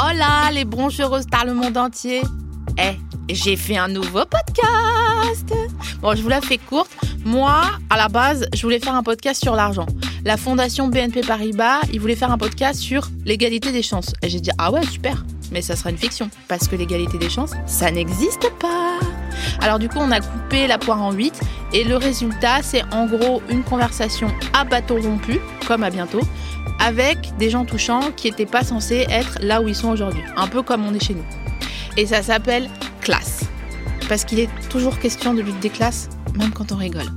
Hola les broncheuses par le monde entier. Eh, j'ai fait un nouveau podcast. Bon, je vous la fais courte. Moi, à la base, je voulais faire un podcast sur l'argent. La fondation BNP Paribas, ils voulaient faire un podcast sur l'égalité des chances. Et j'ai dit, ah ouais, super. Mais ça sera une fiction. Parce que l'égalité des chances, ça n'existe pas. Alors du coup, on a coupé la poire en 8 et le résultat, c'est en gros une conversation à bâton rompu, comme à bientôt, avec des gens touchants qui n'étaient pas censés être là où ils sont aujourd'hui. Un peu comme on est chez nous. Et ça s'appelle classe. Parce qu'il est toujours question de lutte des classes, même quand on rigole.